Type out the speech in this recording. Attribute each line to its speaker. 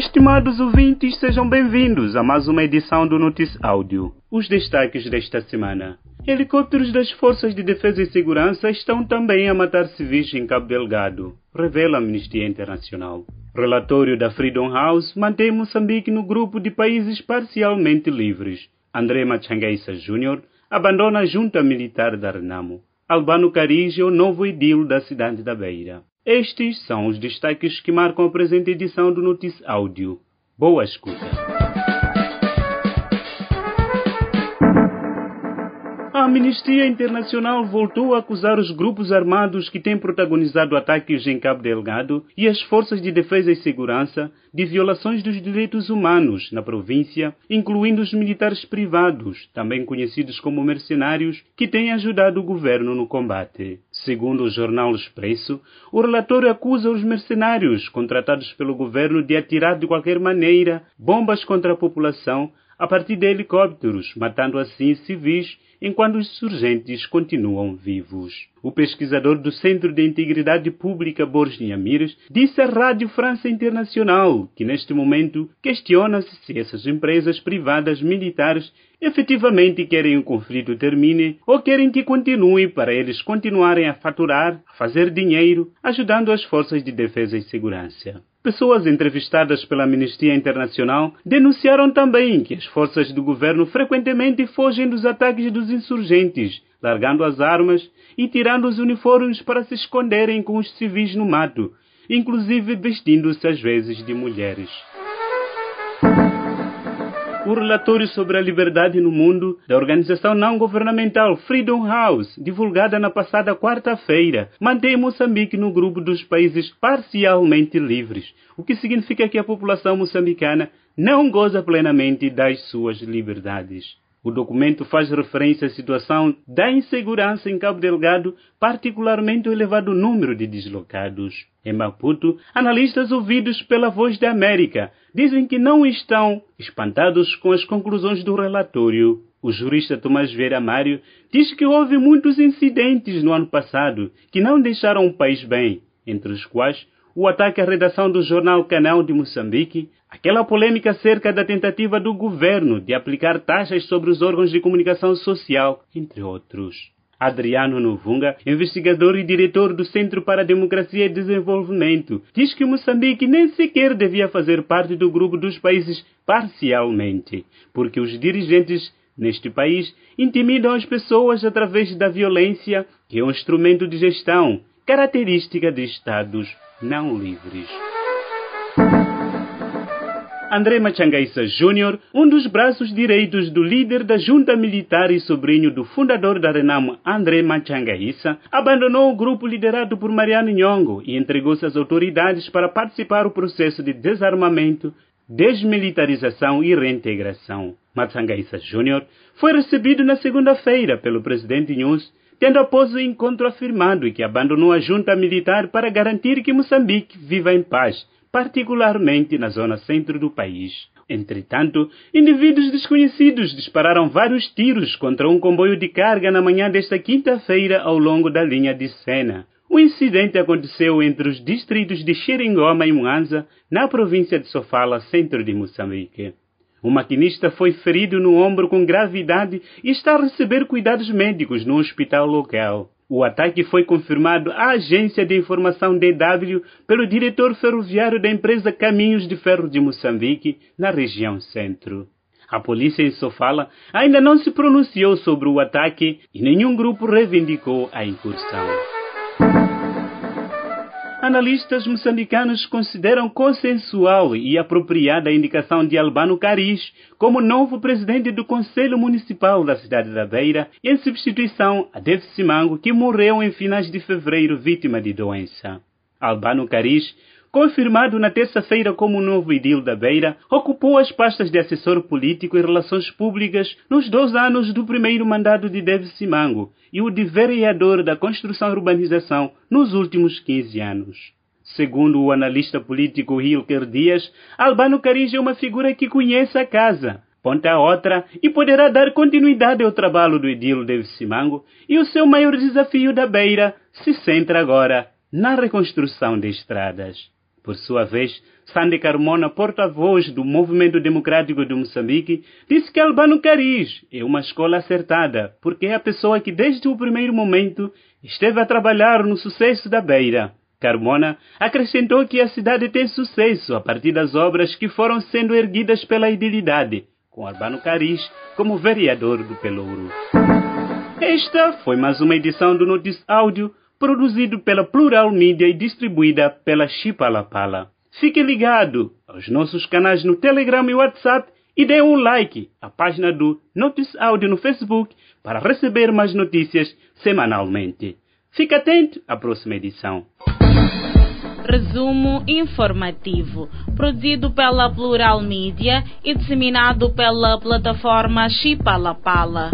Speaker 1: Estimados ouvintes, sejam bem-vindos a mais uma edição do Notice Áudio. Os destaques desta semana. Helicópteros das Forças de Defesa e Segurança estão também a matar civis em Cabo Delgado, revela a Amnistia Internacional. Relatório da Freedom House mantém Moçambique no grupo de países parcialmente livres. André Machangaissa Jr. abandona a junta militar da Renamo. Albano Carige é o novo edil da cidade da Beira. Estes são os destaques que marcam a presente edição do Notice Áudio. Boa escuta. Amnistia Internacional voltou a acusar os grupos armados que têm protagonizado ataques em Cabo Delgado e as forças de defesa e segurança de violações dos direitos humanos na província, incluindo os militares privados, também conhecidos como mercenários, que têm ajudado o governo no combate. Segundo o jornal Expresso, o relatório acusa os mercenários contratados pelo governo de atirar de qualquer maneira bombas contra a população a partir de helicópteros, matando assim civis enquanto os insurgentes continuam vivos. O pesquisador do Centro de Integridade Pública Borges Amires disse à Rádio França Internacional que neste momento questiona-se se essas empresas privadas militares efetivamente querem o conflito termine ou querem que continue para eles continuarem a faturar, a fazer dinheiro, ajudando as forças de defesa e segurança. Pessoas entrevistadas pela Amnistia Internacional denunciaram também que as forças do governo frequentemente fogem dos ataques dos insurgentes, largando as armas e tirando os uniformes para se esconderem com os civis no mato, inclusive vestindo-se às vezes de mulheres. O relatório sobre a liberdade no mundo da organização não governamental Freedom House, divulgada na passada quarta-feira, mantém Moçambique no grupo dos países parcialmente livres, o que significa que a população moçambicana não goza plenamente das suas liberdades. O documento faz referência à situação da insegurança em Cabo Delgado, particularmente o elevado número de deslocados. Em Maputo, analistas ouvidos pela Voz da América dizem que não estão espantados com as conclusões do relatório. O jurista Tomás Vieira Mário diz que houve muitos incidentes no ano passado que não deixaram o país bem, entre os quais o ataque à redação do jornal Canal de Moçambique, aquela polêmica acerca da tentativa do governo de aplicar taxas sobre os órgãos de comunicação social, entre outros. Adriano Novunga, investigador e diretor do Centro para a Democracia e Desenvolvimento, diz que Moçambique nem sequer devia fazer parte do grupo dos países parcialmente, porque os dirigentes neste país intimidam as pessoas através da violência, que é um instrumento de gestão, característica de Estados não livres. André Machangaissa Júnior, um dos braços direitos do líder da junta militar e sobrinho do fundador da Renamo, André Machangaissa, abandonou o grupo liderado por Mariano Nhongo e entregou-se às autoridades para participar do processo de desarmamento, desmilitarização e reintegração. Machangaissa Júnior foi recebido na segunda-feira pelo presidente Nunes tendo após o encontro afirmado que abandonou a junta militar para garantir que Moçambique viva em paz, particularmente na zona centro do país. Entretanto, indivíduos desconhecidos dispararam vários tiros contra um comboio de carga na manhã desta quinta-feira ao longo da linha de Sena. O incidente aconteceu entre os distritos de Xiringoma e Mwanza, na província de Sofala, centro de Moçambique. O maquinista foi ferido no ombro com gravidade e está a receber cuidados médicos no hospital local. O ataque foi confirmado à agência de informação DW pelo diretor ferroviário da empresa Caminhos de Ferro de Moçambique, na região centro. A polícia em Sofala ainda não se pronunciou sobre o ataque e nenhum grupo reivindicou a incursão. Analistas moçambicanos consideram consensual e apropriada a indicação de Albano Caris como novo presidente do Conselho Municipal da cidade da Beira, em substituição a Deve Simango, que morreu em finais de fevereiro vítima de doença. Albano Caris confirmado na terça-feira como novo edil da Beira, ocupou as pastas de assessor político e relações públicas nos dois anos do primeiro mandato de David Simango e o de vereador da Construção e Urbanização nos últimos 15 anos. Segundo o analista político Hilker Dias, Albano Cariz é uma figura que conhece a casa, ponta a outra e poderá dar continuidade ao trabalho do edil David Simango e o seu maior desafio da Beira se centra agora na reconstrução de estradas. Por sua vez, Sandy Carmona, porta-voz do Movimento Democrático de Moçambique, disse que Albano Cariz é uma escola acertada, porque é a pessoa que desde o primeiro momento esteve a trabalhar no sucesso da Beira. Carmona acrescentou que a cidade tem sucesso a partir das obras que foram sendo erguidas pela idilidade, com Albano Cariz como vereador do Pelouro. Esta foi mais uma edição do Notice Áudio, produzido pela Plural Mídia e distribuída pela Chipalapala. Fique ligado aos nossos canais no Telegram e WhatsApp e dê um like à página do Notice Áudio no Facebook para receber mais notícias semanalmente. Fique atento à próxima edição.
Speaker 2: Resumo informativo, produzido pela Plural Mídia e disseminado pela plataforma Chipalapala.